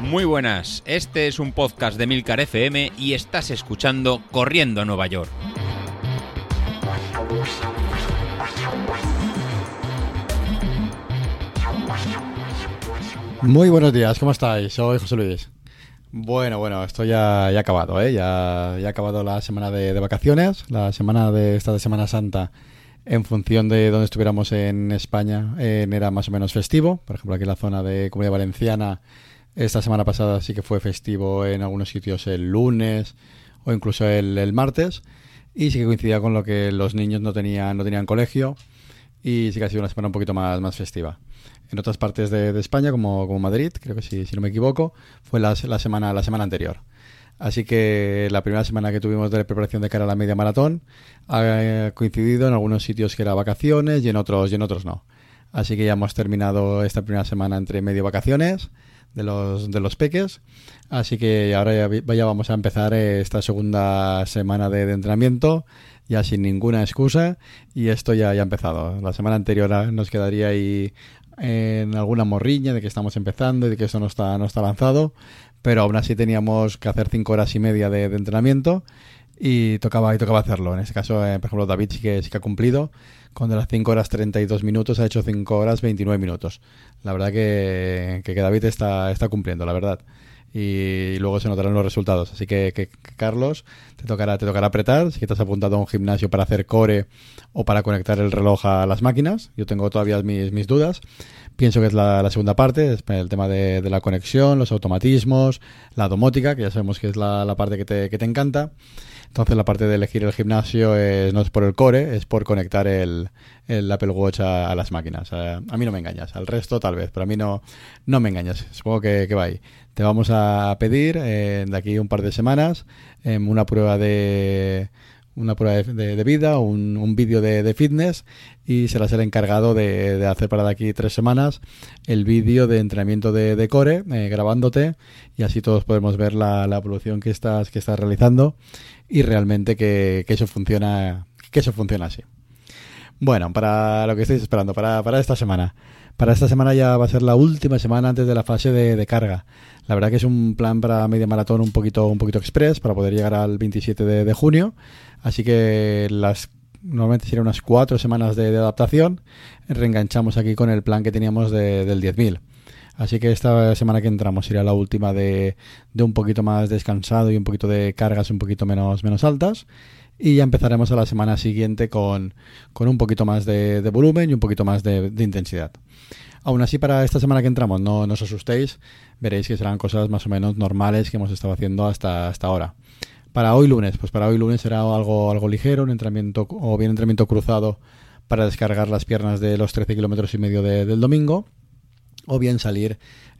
Muy buenas, este es un podcast de Milcar FM y estás escuchando Corriendo a Nueva York. Muy buenos días, ¿cómo estáis? Soy José Luis. Bueno, bueno, esto ya, ya ha acabado, ¿eh? Ya, ya ha acabado la semana de, de vacaciones, la semana de esta de Semana Santa en función de donde estuviéramos en España, eh, era más o menos festivo. Por ejemplo, aquí en la zona de Comunidad Valenciana, esta semana pasada sí que fue festivo en algunos sitios el lunes o incluso el, martes. Y sí que coincidía con lo que los niños no tenían, no tenían colegio. Y sí que ha sido una semana un poquito más, más festiva. En otras partes de, España, como, como Madrid, creo que sí, si no me equivoco, fue la, semana, la semana anterior. Así que la primera semana que tuvimos de preparación de cara a la media maratón ha coincidido en algunos sitios que era vacaciones y en otros y en otros no. Así que ya hemos terminado esta primera semana entre medio vacaciones de los, de los peques. Así que ahora ya, vamos a empezar esta segunda semana de, entrenamiento, ya sin ninguna excusa, y esto ya, ya ha empezado. La semana anterior nos quedaría ahí en alguna morriña de que estamos empezando y de que eso no está, no está lanzado, pero aún así teníamos que hacer cinco horas y media de, entrenamiento y tocaba, y tocaba hacerlo. En este caso, eh, por ejemplo, David sí que, sí que ha cumplido. Con de las 5 horas 32 minutos ha hecho 5 horas 29 minutos. La verdad que, que, David está, está cumpliendo, la verdad. Y, luego se notarán los resultados. Así que, Carlos, te tocará, te tocará apretar. Si que te has apuntado a un gimnasio para hacer core o para conectar el reloj a las máquinas. Yo tengo todavía mis, mis dudas pienso que es la, segunda parte, es el tema de, la conexión, los automatismos, la domótica, que ya sabemos que es la, parte que te, que te, encanta. Entonces la parte de elegir el gimnasio no es por el core, es por conectar el, el Apple Watch a, las máquinas. A, mí no me engañas, al resto tal vez, pero a mí no, no me engañas. Supongo que, que va ahí. Te vamos a pedir eh, de aquí un par de semanas em, una prueba de una prueba de, vida, un, un vídeo de, fitness y serás el encargado de, hacer para de aquí tres semanas el vídeo de entrenamiento de, core eh, grabándote y así todos podemos ver la, evolución que estás, que estás realizando y realmente que, eso funciona que eso funciona así. Bueno, para lo que estáis esperando, para, para esta semana. Para esta semana ya va a ser la última semana antes de la fase de, carga. La verdad que es un plan para media maratón un poquito, un poquito express para poder llegar al 27 de junio. Así que las normalmente serían unas cuatro semanas de, adaptación. Reenganchamos aquí con el plan que teníamos del 10.000. Así que esta semana que entramos sería la última de, un poquito más descansado y un poquito de cargas un poquito menos, menos altas. Y ya empezaremos a la semana siguiente con, un poquito más de, volumen y un poquito más de, intensidad. Aún así, para esta semana que entramos, no, no os asustéis, veréis que serán cosas más o menos normales que hemos estado haciendo hasta, hasta ahora. Para hoy lunes, pues para hoy lunes será algo, algo ligero, un entrenamiento o bien entrenamiento cruzado para descargar las piernas de los 13 kilómetros y medio del domingo, o bien salir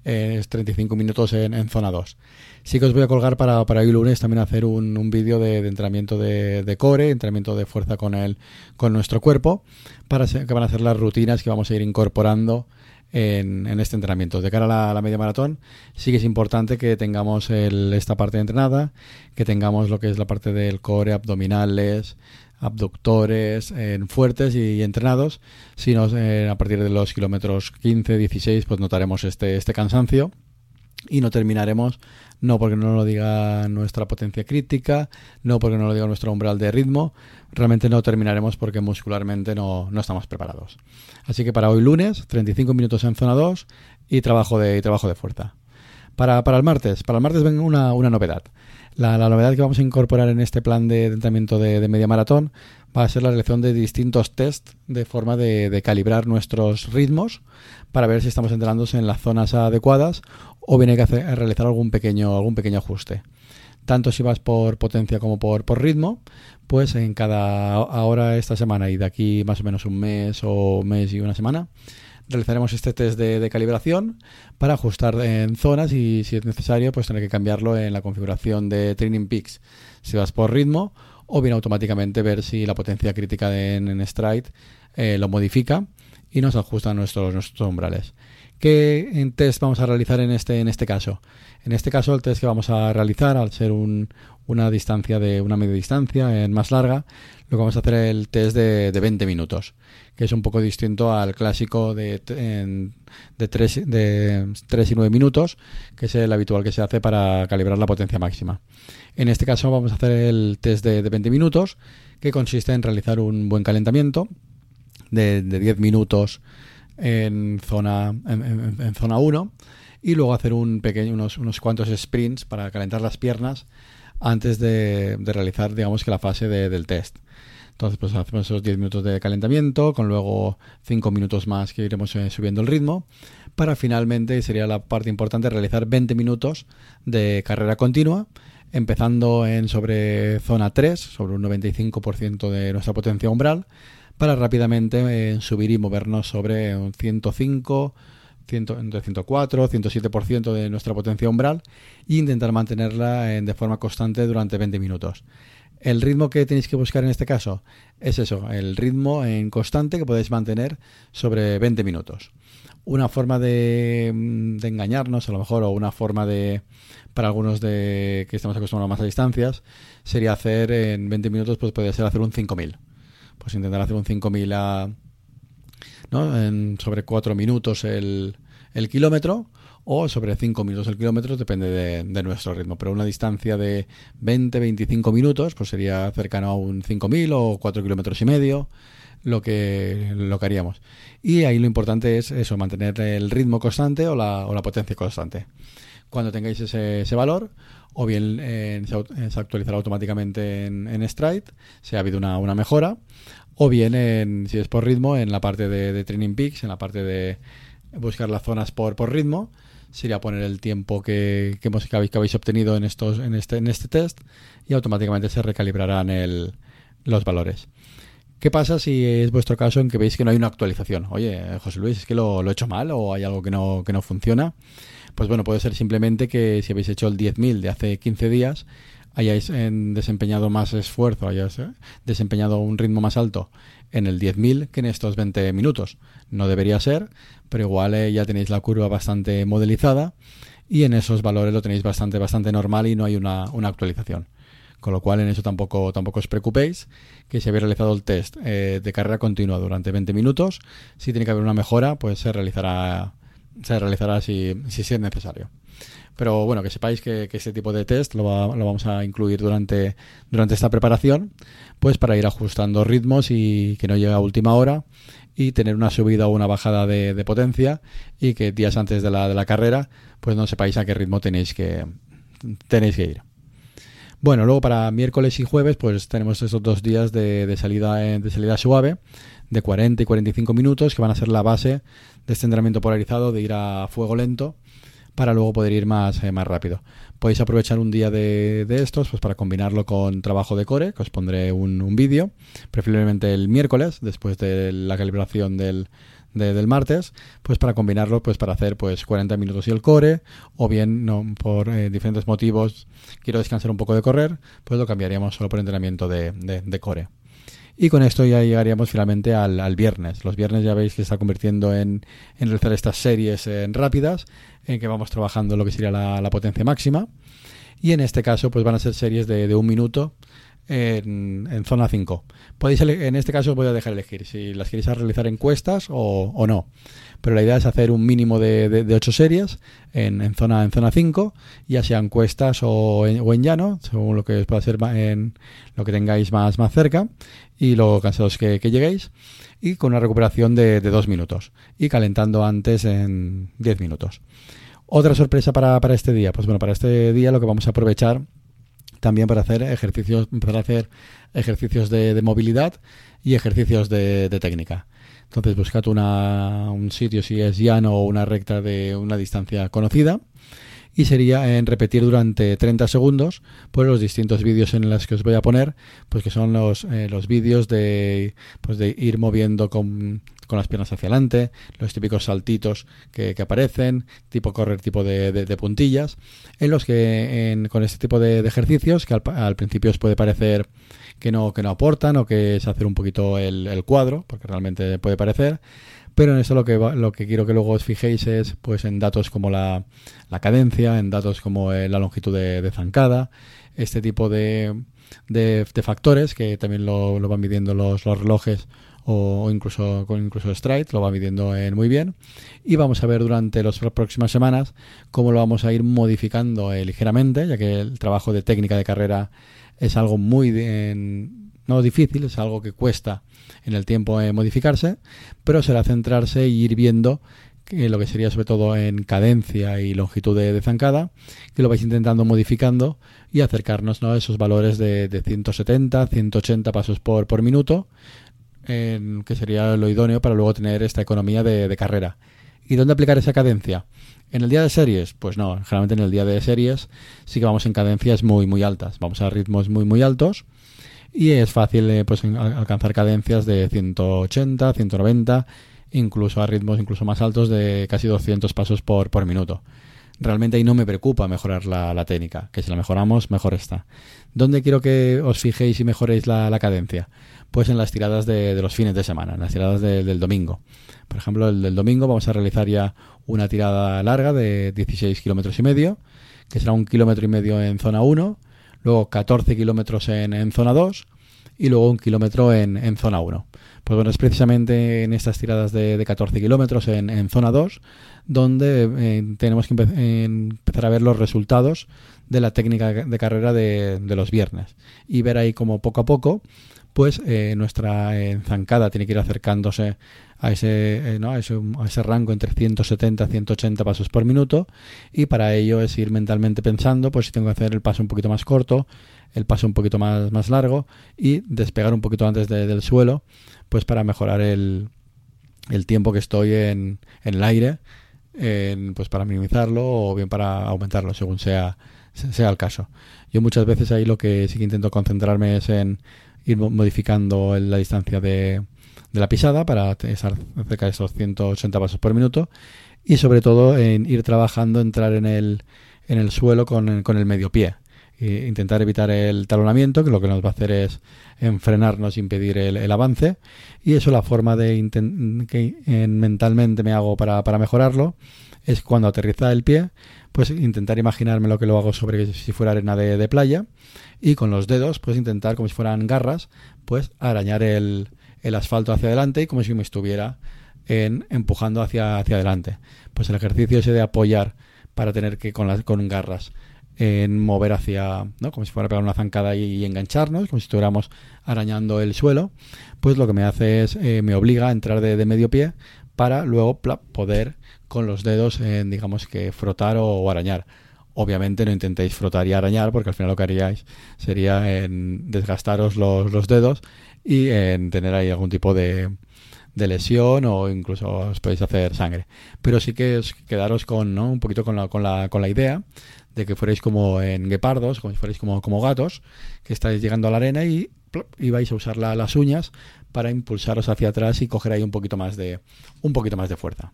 eh, 35 minutos en, zona 2. Sí que os voy a colgar para, para hoy lunes también hacer un, un vídeo de, entrenamiento de, core, entrenamiento de fuerza con, el, con nuestro cuerpo, para que van a ser las rutinas que vamos a ir incorporando en, este entrenamiento. De cara a la, media maratón, sí que es importante que tengamos esta parte entrenada, que tengamos lo que es la parte del core, abdominales, abductores en fuertes y, entrenados. Si no, eh, a partir de los kilómetros 15, 16, pues notaremos este, este cansancio y no terminaremos no porque no lo diga nuestra potencia crítica, no porque no lo diga nuestro umbral de ritmo, realmente no terminaremos porque muscularmente no, no estamos preparados. Así que para hoy lunes, 35 minutos en zona 2 y trabajo de, trabajo de fuerza. Para, para, el martes, para el martes venga una, una novedad. La, novedad que vamos a incorporar en este plan de, entrenamiento de, media maratón va a ser la realización de distintos test de forma de, calibrar nuestros ritmos para ver si estamos entrenando en las zonas adecuadas o bien que hacer, realizar algún pequeño, algún pequeño ajuste. Tanto si vas por potencia como por, por ritmo, pues en cada hora esta semana y de aquí más o menos un mes o mes y una semana, realizaremos este test de, calibración para ajustar en zonas y si es necesario pues tener que cambiarlo en la configuración de Training Peaks si vas por ritmo o bien automáticamente ver si la potencia crítica en, en Stride eh, lo modifica y nos ajusta nuestros, nuestros umbrales. ¿Qué test vamos a realizar en este, en este caso? En este caso, el test que vamos a realizar, al ser un, una distancia de una media distancia en más larga, lo que vamos a hacer es el test de, de 20 minutos, que es un poco distinto al clásico de, de, 3, de 3 y 9 minutos, que es el habitual que se hace para calibrar la potencia máxima. En este caso vamos a hacer el test de, de 20 minutos, que consiste en realizar un buen calentamiento de 10 minutos en zona, en, zona 1 y luego hacer un pequeño, unos, unos cuantos sprints para calentar las piernas antes de, de realizar, digamos que la fase de, del test. Entonces, pues hacemos esos 10 minutos de calentamiento, con luego 5 minutos más que iremos eh, subiendo el ritmo, para finalmente, sería la parte importante, realizar 20 minutos de carrera continua, empezando en sobre zona 3, sobre un 95% de nuestra potencia umbral, para rápidamente eh, subir y movernos sobre un 105, 100, entre 104, 107% de nuestra potencia umbral e intentar mantenerla en, de forma constante durante 20 minutos. El ritmo que tenéis que buscar en este caso es eso, el ritmo en constante que podéis mantener sobre 20 minutos. Una forma de, de, engañarnos, a lo mejor, o una forma de, para algunos de que estamos acostumbrados más a distancias, sería hacer en 20 minutos, pues podría ser hacer un 5000. Pues intentar hacer un 5000 a, ¿no? en, sobre 4 minutos el, el kilómetro o sobre 5 minutos el kilómetro, depende de, de, nuestro ritmo. Pero una distancia de 20-25 minutos, pues sería cercano a un 5.000 o 4 kilómetros y medio, lo que, lo que haríamos. Y ahí lo importante es eso, mantener el ritmo constante o la, o la potencia constante. Cuando tengáis ese, ese valor, o bien eh, se, se, actualizará automáticamente en, en Stride, si ha habido una, una mejora, o bien, en, si es por ritmo, en la parte de, de Training Peaks, en la parte de buscar las zonas por, por ritmo, sería poner el tiempo que, que, hemos, que, habéis, que habéis obtenido en, estos, en, este, en este test y automáticamente se recalibrarán el, los valores. ¿Qué pasa si es vuestro caso en que veis que no hay una actualización? Oye, José Luis, ¿es que lo, he hecho mal o hay algo que no, que no funciona? Pues bueno, puede ser simplemente que si habéis hecho el 10.000 de hace 15 días, hayáis desempeñado más esfuerzo, hayáis ¿eh? desempeñado un ritmo más alto en el 10.000 que en estos 20 minutos. No debería ser, pero igual eh, ya tenéis la curva bastante modelizada y en esos valores lo tenéis bastante, bastante normal y no hay una, una actualización. Con lo cual en eso tampoco, tampoco os preocupéis, que si habéis realizado el test eh, de carrera continua durante 20 minutos, si tiene que haber una mejora, pues se realizará, se realizará si, si es necesario. Pero bueno, que sepáis que, que este tipo de test lo, va, lo, vamos a incluir durante, durante esta preparación, pues para ir ajustando ritmos y que no llegue a última hora y tener una subida o una bajada de, de potencia y que días antes de la, de la carrera pues no sepáis a qué ritmo tenéis que, tenéis que ir. Bueno, luego para miércoles y jueves pues tenemos esos dos días de, salida, de salida suave de 40 y 45 minutos que van a ser la base de este entrenamiento polarizado de ir a fuego lento para luego poder ir más, eh, más rápido. Podéis aprovechar un día de, de, estos pues para combinarlo con trabajo de core, que os pondré un, un vídeo, preferiblemente el miércoles, después de la calibración del, de, del martes, pues para combinarlo, pues para hacer pues 40 minutos y el core, o bien no, por eh, diferentes motivos quiero descansar un poco de correr, pues lo cambiaríamos solo por entrenamiento de, de, core. Y con esto ya llegaríamos finalmente al, al, viernes. Los viernes ya veis que se está convirtiendo en, en realizar estas series en rápidas, en que vamos trabajando lo que sería la, la, potencia máxima. Y en este caso, pues van a ser series de, de un minuto en, zona 5. Podéis en este caso os voy a dejar elegir si las queréis realizar encuestas o, o no. Pero la idea es hacer un mínimo de, de, de 8 series en, en, zona en zona 5, ya sea encuestas o en, o en llano, según lo que os pueda ser en lo que tengáis más, más cerca y lo cansados que, que lleguéis. Y con una recuperación de, de 2 minutos. Y calentando antes en 10 minutos. Otra sorpresa para, para este día. Pues bueno, para este día lo que vamos a aprovechar también para hacer ejercicios, para hacer ejercicios de, de movilidad y ejercicios de, de técnica. Entonces buscad una, un sitio si es llano o una recta de una distancia conocida y sería en repetir durante 30 segundos pues los distintos vídeos en los que os voy a poner pues que son los, eh, los vídeos de pues de ir moviendo con, con las piernas hacia adelante los típicos saltitos que, que aparecen tipo correr tipo de, de, puntillas en los que en, con este tipo de, de ejercicios que al, al, principio os puede parecer que no, que no aportan o que es hacer un poquito el, el cuadro porque realmente puede parecer pero en esto lo que, lo que quiero que luego os fijéis es pues en datos como la, la cadencia, en datos como eh, la longitud de, zancada, este tipo de, de, factores que también lo, lo van midiendo los, los relojes o, incluso con incluso Stride, lo va midiendo en muy bien. Y vamos a ver durante las próximas semanas cómo lo vamos a ir modificando eh, ligeramente, ya que el trabajo de técnica de carrera es algo muy no difícil, es algo que cuesta en el tiempo eh, modificarse, pero será centrarse e ir viendo lo que sería sobre todo en cadencia y longitud de, zancada, que lo vais intentando modificando y acercarnos a esos valores de, de 170, 180 pasos por, por minuto, que sería lo idóneo para luego tener esta economía de, carrera. ¿Y dónde aplicar esa cadencia? ¿En el día de series? Pues no, generalmente en el día de series sí que vamos en cadencias muy muy altas, vamos a ritmos muy muy altos y es fácil eh, pues alcanzar cadencias de 180, 190, incluso a ritmos incluso más altos de casi 200 pasos por, por minuto. Realmente ahí no me preocupa mejorar la, técnica, que si la mejoramos, mejor está. ¿Dónde quiero que os fijéis y mejoréis la cadencia? pues en las tiradas de, los fines de semana, en las tiradas del domingo. Por ejemplo, el del domingo vamos a realizar ya una tirada larga de 16 kilómetros y medio, que será un kilómetro y medio en zona 1, luego 14 kilómetros en, zona 2 y luego un kilómetro en, zona 1. Pues bueno, es precisamente en estas tiradas de, 14 kilómetros en, zona 2 donde eh, tenemos que empezar a ver los resultados de la técnica de carrera de, de los viernes y ver ahí como poco a poco pues nuestra enzancada tiene que ir acercándose a ese, eh, ¿no? a ese, a ese rango entre 170 y 180 pasos por minuto y para ello es ir mentalmente pensando pues si tengo que hacer el paso un poquito más corto, el paso un poquito más, más largo y despegar un poquito antes del suelo pues para mejorar el, el tiempo que estoy en, en el aire en, pues para minimizarlo o bien para aumentarlo según sea, sea el caso. Yo muchas veces ahí lo que sí que intento concentrarme es en ir modificando la distancia de, de la pisada para estar cerca de esos 180 pasos por minuto y sobre todo en ir trabajando, entrar en el, en el suelo con, con el medio pie. E intentar evitar el talonamiento, que lo que nos va a hacer es enfrenarnos, impedir el, avance. Y eso la forma de que en, mentalmente me hago para mejorarlo es cuando aterriza el pie, pues intentar imaginarme lo que lo hago sobre si fuera arena de, playa y con los dedos pues intentar como si fueran garras pues arañar el, el asfalto hacia adelante y como si me estuviera en, empujando hacia, hacia adelante. Pues el ejercicio ese de apoyar para tener que con, las, con garras en mover hacia, ¿no? como si fuera pegar una zancada y, engancharnos, como si estuviéramos arañando el suelo, pues lo que me hace es, eh, me obliga a entrar de, medio pie para luego poder con los dedos, digamos que frotar o arañar. Obviamente no intentéis frotar y arañar porque al final lo que haríais sería en desgastaros los, dedos y en tener ahí algún tipo de, de lesión o incluso os podéis hacer sangre. Pero sí que os quedaros con ¿no? un poquito con la, con, la, con la idea de que fuerais como en guepardos, como si fuerais como, gatos, que estáis llegando a la arena y, y vais a usar las uñas para impulsaros hacia atrás y coger ahí un poquito más de, un poquito más de fuerza.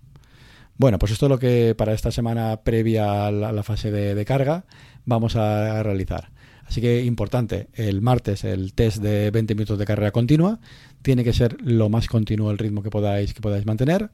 Bueno, pues esto es lo que para esta semana previa a la, fase de, carga vamos a, realizar. Así que importante, el martes el test de 20 minutos de carrera continua. Tiene que ser lo más continuo el ritmo que podáis, que podáis mantener.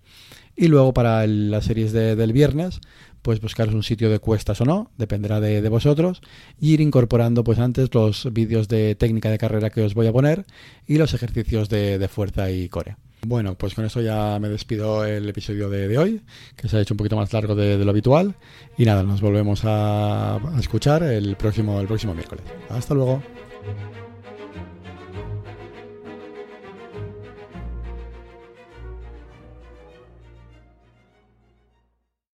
Y luego para las series del viernes, pues buscaros un sitio de cuestas o no, dependerá de, vosotros. Y ir incorporando pues antes los vídeos de técnica de carrera que os voy a poner y los ejercicios de, de fuerza y core. Bueno, pues con eso ya me despido el episodio de, hoy, que se ha hecho un poquito más largo de, lo habitual. Y nada, nos volvemos a, a escuchar el próximo, el próximo miércoles. Hasta luego.